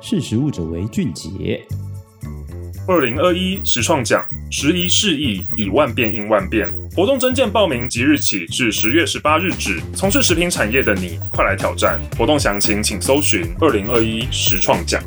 识时务者为俊杰。二零二一实创奖，时移世易，以万变应万变。活动征件报名即日起至十月十八日止。从事食品产业的你，快来挑战！活动详情请搜寻二零二一实创奖。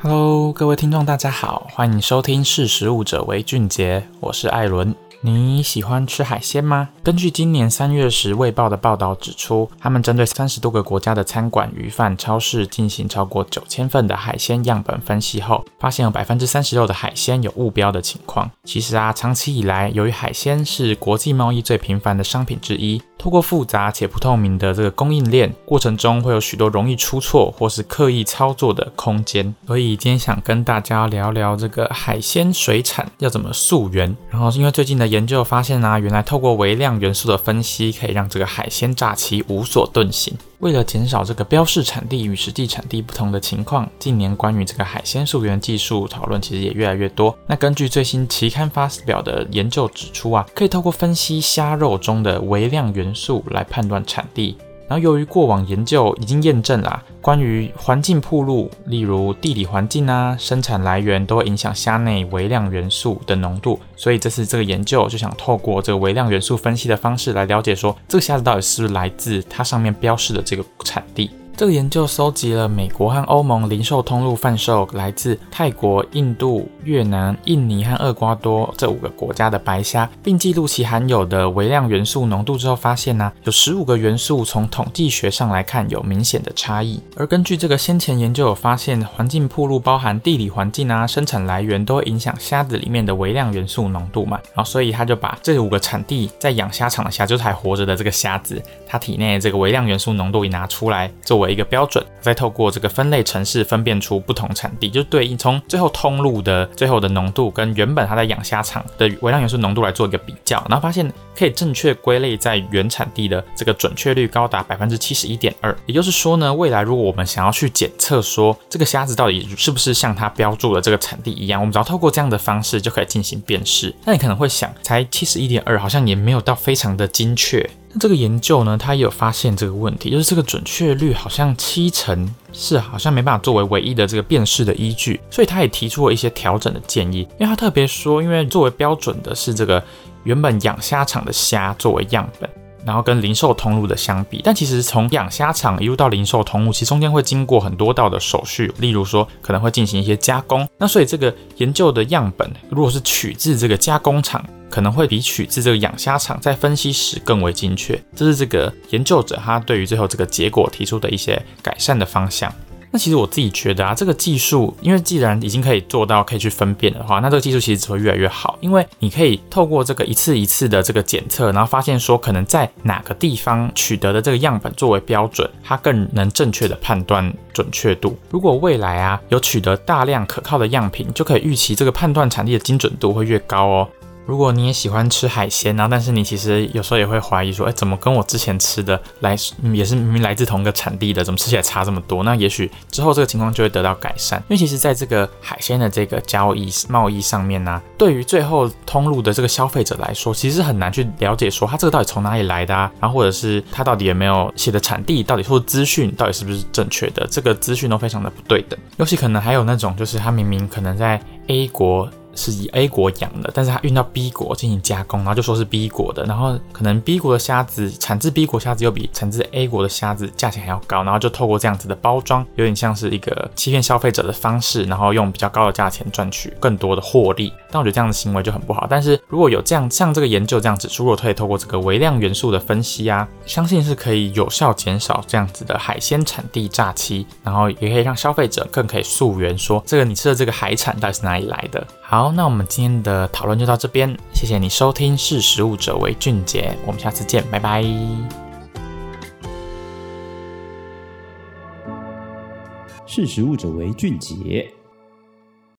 Hello，各位听众，大家好，欢迎收听识时务者为俊杰，我是艾伦。你喜欢吃海鲜吗？根据今年三月时《卫报》的报道指出，他们针对三十多个国家的餐馆、鱼贩、超市进行超过九千份的海鲜样本分析后，发现有百分之三十六的海鲜有误标的情况。其实啊，长期以来，由于海鲜是国际贸易最频繁的商品之一，透过复杂且不透明的这个供应链过程中，会有许多容易出错或是刻意操作的空间。所以今天想跟大家聊聊这个海鲜水产要怎么溯源。然后是因为最近的。研究发现啊，原来透过微量元素的分析，可以让这个海鲜诈欺无所遁形。为了减少这个标示产地与实际产地不同的情况，近年关于这个海鲜溯源技术讨论其实也越来越多。那根据最新期刊发表的研究指出啊，可以透过分析虾肉中的微量元素来判断产地。然后，由于过往研究已经验证了，关于环境铺路，例如地理环境啊、生产来源，都会影响虾内微量元素的浓度。所以这次这个研究就想透过这个微量元素分析的方式来了解，说这个虾子到底是不是来自它上面标示的这个产地。这个研究搜集了美国和欧盟零售通路贩售来自泰国、印度、越南、印尼和厄瓜多这五个国家的白虾，并记录其含有的微量元素浓度之后，发现呢、有十五个元素从统计学上来看有明显的差异。而根据这个先前研究有发现，环境暴露包含地理环境啊、生产来源都会影响虾子里面的微量元素浓度嘛，然后所以他就把这五个产地在养虾场的虾，就是还活着的这个虾子，它体内这个微量元素浓度也拿出来作为。一个标准，再透过这个分类程式分辨出不同产地，就对应从最后通路的最后的浓度跟原本它在养虾场的微量元素浓度来做一个比较，然后发现可以正确归类在原产地的这个准确率高达百分之七十一点二。也就是说呢，未来如果我们想要去检测说这个虾子到底是不是像它标注的这个产地一样，我们只要透过这样的方式就可以进行辨识。那你可能会想，才七十一点二，好像也没有到非常的精确。那这个研究呢，它也有发现这个问题，就是这个准确率好像七成是好像没办法作为唯一的这个辨识的依据，所以他也提出了一些调整的建议。因为他特别说，因为作为标准的是这个原本养虾场的虾作为样本，然后跟零售通路的相比，但其实从养虾场一路到零售通路，其实中间会经过很多道的手续，例如说可能会进行一些加工。那所以这个研究的样本如果是取自这个加工厂。可能会比取自这个养虾场在分析时更为精确，这是这个研究者他对于最后这个结果提出的一些改善的方向。那其实我自己觉得啊，这个技术，因为既然已经可以做到可以去分辨的话，那这个技术其实只会越来越好，因为你可以透过这个一次一次的这个检测，然后发现说可能在哪个地方取得的这个样本作为标准，它更能正确的判断准确度。如果未来啊有取得大量可靠的样品，就可以预期这个判断产地的精准度会越高哦。如果你也喜欢吃海鲜然后，但是你其实有时候也会怀疑说，哎，怎么跟我之前吃的来也是明明来自同一个产地的，怎么吃起来差这么多？那也许之后这个情况就会得到改善。因为其实在这个海鲜的这个交易贸易上面呢，对于最后通路的这个消费者来说，其实很难去了解说它这个到底从哪里来的啊，然后或者是它到底有没有写的产地，到底或资讯到底是不是正确的，这个资讯都非常的不对等。尤其可能还有那种就是它明明可能在 A 国。是以 A 国养的，但是它运到 B 国进行加工，然后就说是 B 国的，然后可能 B 国的虾子产自 B 国虾子又比产自 A 国的虾子价钱还要高，然后就透过这样子的包装，有点像是一个欺骗消费者的方式，然后用比较高的价钱赚取更多的获利。但我觉得这样的行为就很不好。但是如果有这样像这个研究这样指出，如果可以透过这个微量元素的分析啊，相信是可以有效减少这样子的海鲜产地诈欺，然后也可以让消费者更可以溯源，说这个你吃的这个海产到底是哪里来的。好那我们今天的讨论就到这边，谢谢你收听《识时务者为俊杰》，我们下次见，拜拜。识时务者为俊杰。